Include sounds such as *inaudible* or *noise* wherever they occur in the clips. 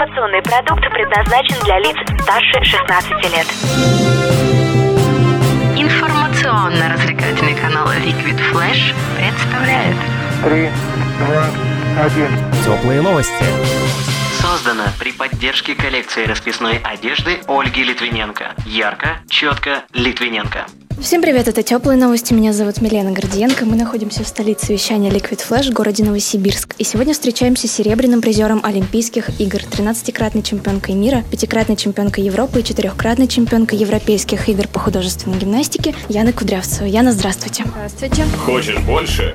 Информационный продукт предназначен для лиц старше 16 лет. Информационно-развлекательный канал Liquid Flash представляет Три, два, один. Теплые новости. Создано при поддержке коллекции расписной одежды Ольги Литвиненко. Ярко, четко, Литвиненко. Всем привет, это Теплые новости, меня зовут Милена Гордиенко, мы находимся в столице вещания Liquid Flash в городе Новосибирск. И сегодня встречаемся с серебряным призером Олимпийских игр, 13-кратной чемпионкой мира, пятикратной чемпионкой Европы и четырехкратной чемпионкой Европейских игр по художественной гимнастике Яна Кудрявцева. Яна, здравствуйте. Здравствуйте. Хочешь больше?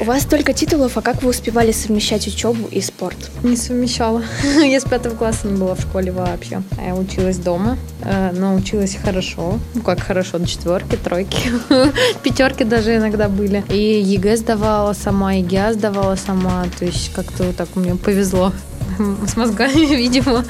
У вас столько титулов, а как вы успевали совмещать учебу и спорт? Не совмещала. *laughs* Я с пятого класса не была в школе вообще. А Я училась дома, э, но училась хорошо. Ну, как хорошо, до четверки, тройки. *laughs* Пятерки даже иногда были. И ЕГЭ сдавала сама, и ГИА сдавала сама. То есть как-то так мне повезло *laughs* с мозгами, видимо.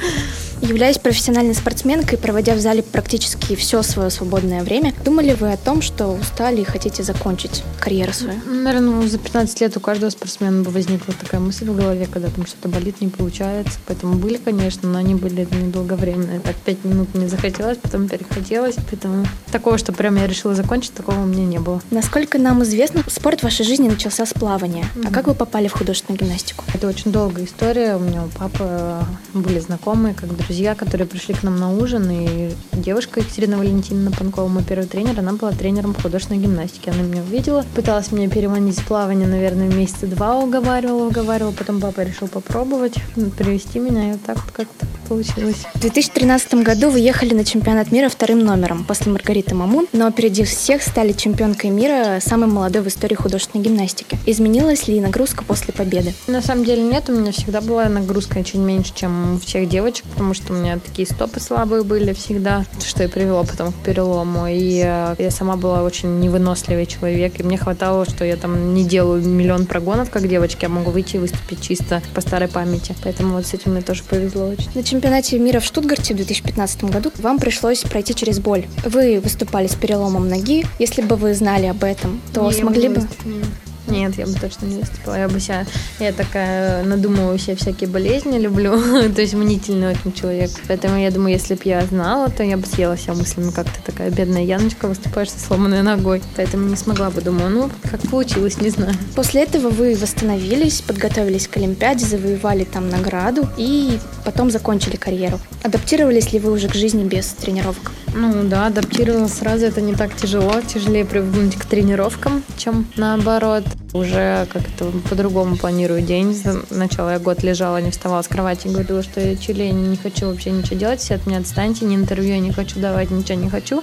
Являясь профессиональной спортсменкой, проводя в зале практически все свое свободное время, думали вы о том, что устали и хотите закончить карьеру свою? Наверное, за 15 лет у каждого спортсмена бы возникла такая мысль в голове, когда там что-то болит, не получается. Поэтому были, конечно, но они были недолговременные. Так, 5 минут не захотелось, потом перехотелось. Поэтому такого, что прям я решила закончить, такого у меня не было. Насколько нам известно, спорт в вашей жизни начался с плавания. А как вы попали в художественную гимнастику? Это очень долгая история. У меня у папы были знакомые, как друзья, которые пришли к нам на ужин. И девушка Екатерина Валентиновна Панкова, мой первый тренер, она была тренером художественной гимнастике. Она меня увидела, пыталась меня переманить в плавание, наверное, месяца два уговаривала, уговаривала. Потом папа решил попробовать привести меня, и вот так вот как-то получилось. В 2013 году вы ехали на чемпионат мира вторым номером после Маргариты Мамун, но опередив всех, стали чемпионкой мира самой молодой в истории художественной гимнастики. Изменилась ли нагрузка после победы? На самом деле нет, у меня всегда была нагрузка чуть меньше, чем у всех девочек, потому что у меня такие стопы слабые были всегда, что и привело потом к перелому. И э, я сама была очень невыносливый человек, и мне хватало, что я там не делаю миллион прогонов, как девочки, я могу выйти и выступить чисто по старой памяти. Поэтому вот с этим мне тоже повезло очень. На чемпионате мира в Штутгарте в 2015 году вам пришлось пройти через боль. Вы выступали с переломом ноги. Если бы вы знали об этом, то Не, смогли бы... выступила. Нет, я бы точно не выступила. Я бы себя, я такая надумываю себе всякие болезни, люблю. *laughs* то есть мнительный очень человек. Поэтому я думаю, если бы я знала, то я бы съела себя мыслями, как ты такая бедная Яночка, выступаешь со сломанной ногой. Поэтому не смогла бы, думаю, ну, как получилось, не знаю. После этого вы восстановились, подготовились к Олимпиаде, завоевали там награду и потом закончили карьеру. Адаптировались ли вы уже к жизни без тренировок? Ну да, адаптировалась сразу, это не так тяжело. Тяжелее привыкнуть к тренировкам, чем наоборот. Уже как-то по-другому планирую день. Сначала я год лежала, не вставала с кровати, говорила, что я чили, не хочу вообще ничего делать, все от меня отстаньте, ни интервью я не хочу давать, ничего не хочу.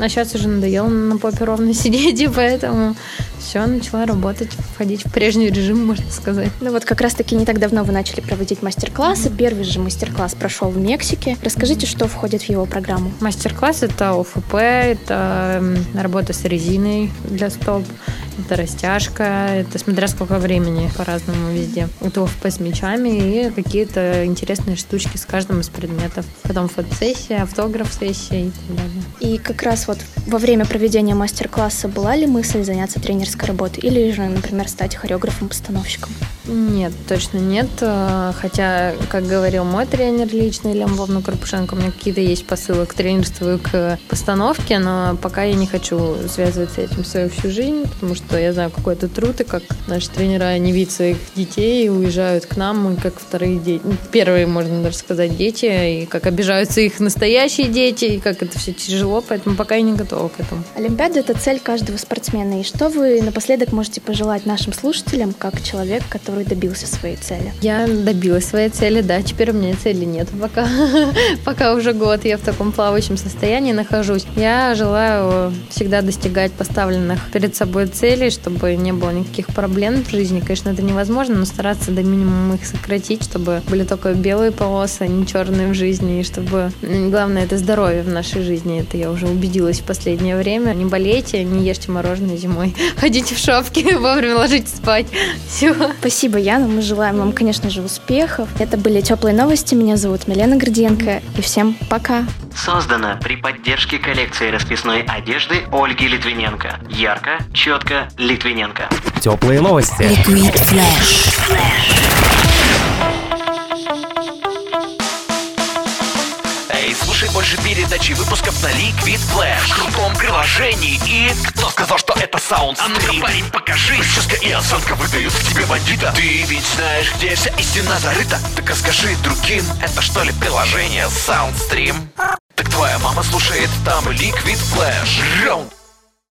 А сейчас уже надоело на попе ровно *laughs* сидеть, и поэтому все, начала работать, входить в прежний режим, можно сказать. Ну вот как раз-таки не так давно вы начали проводить мастер-классы. Первый же мастер-класс прошел в Мексике. Расскажите, что входит в его программу. Мастер-класс это ОФП, это работа с резиной для стоп, это растяжка, это смотря сколько времени по-разному везде. ОФП с мячами и какие-то интересные штучки с каждым из предметов. Потом фотосессия, автограф-сессия и так далее. И как раз вот во время проведения мастер-класса была ли мысль заняться тренерской работой или же, например, стать хореографом-постановщиком? Нет, точно нет. Э, Хотя, как говорил мой тренер личный, Илья Львовна Карпушенко, у меня какие-то есть посылы к тренерству и к постановке, но пока я не хочу связывать с этим свою всю жизнь, потому что я знаю, какой это труд, и как наши тренера не видят своих детей, и уезжают к нам, и как вторые дети, ну, первые, можно даже сказать, дети, и как обижаются их настоящие дети, и как это все тяжело, поэтому пока я не готова к этому. Олимпиада – это цель каждого спортсмена. И что вы напоследок можете пожелать нашим слушателям, как человек, который добился своей цели? Я добилась своей цели, да, теперь у меня цели нет пока. *laughs* пока уже год я в таком плавающем состоянии нахожусь. Я желаю всегда достигать поставленных перед собой целей, чтобы не было никаких проблем в жизни. Конечно, это невозможно, но стараться до минимума их сократить, чтобы были только белые полосы, а не черные в жизни, и чтобы, главное, это здоровье в нашей жизни. Это я уже убедилась в последнее время. Не болейте, не ешьте мороженое зимой. *laughs* Ходите в шапке, *laughs* вовремя ложитесь спать. Все. Спасибо. Спасибо, Яна. Мы желаем вам, конечно же, успехов. Это были теплые новости. Меня зовут Милена Гордиенко. И всем пока. Создано при поддержке коллекции расписной одежды Ольги Литвиненко. Ярко, четко, Литвиненко. Теплые новости. Liquid Flash. Слушай больше передачи выпусков на Liquid Flash. В крутом приложении. И кто сказал, что это саунд А ну-ка, парень, покажи. Прическа и осанка выдают в тебе бандита. Ты ведь знаешь, где вся истина зарыта. Так расскажи другим, это что ли приложение Soundstream? Так твоя мама слушает там Liquid Flash. Раунд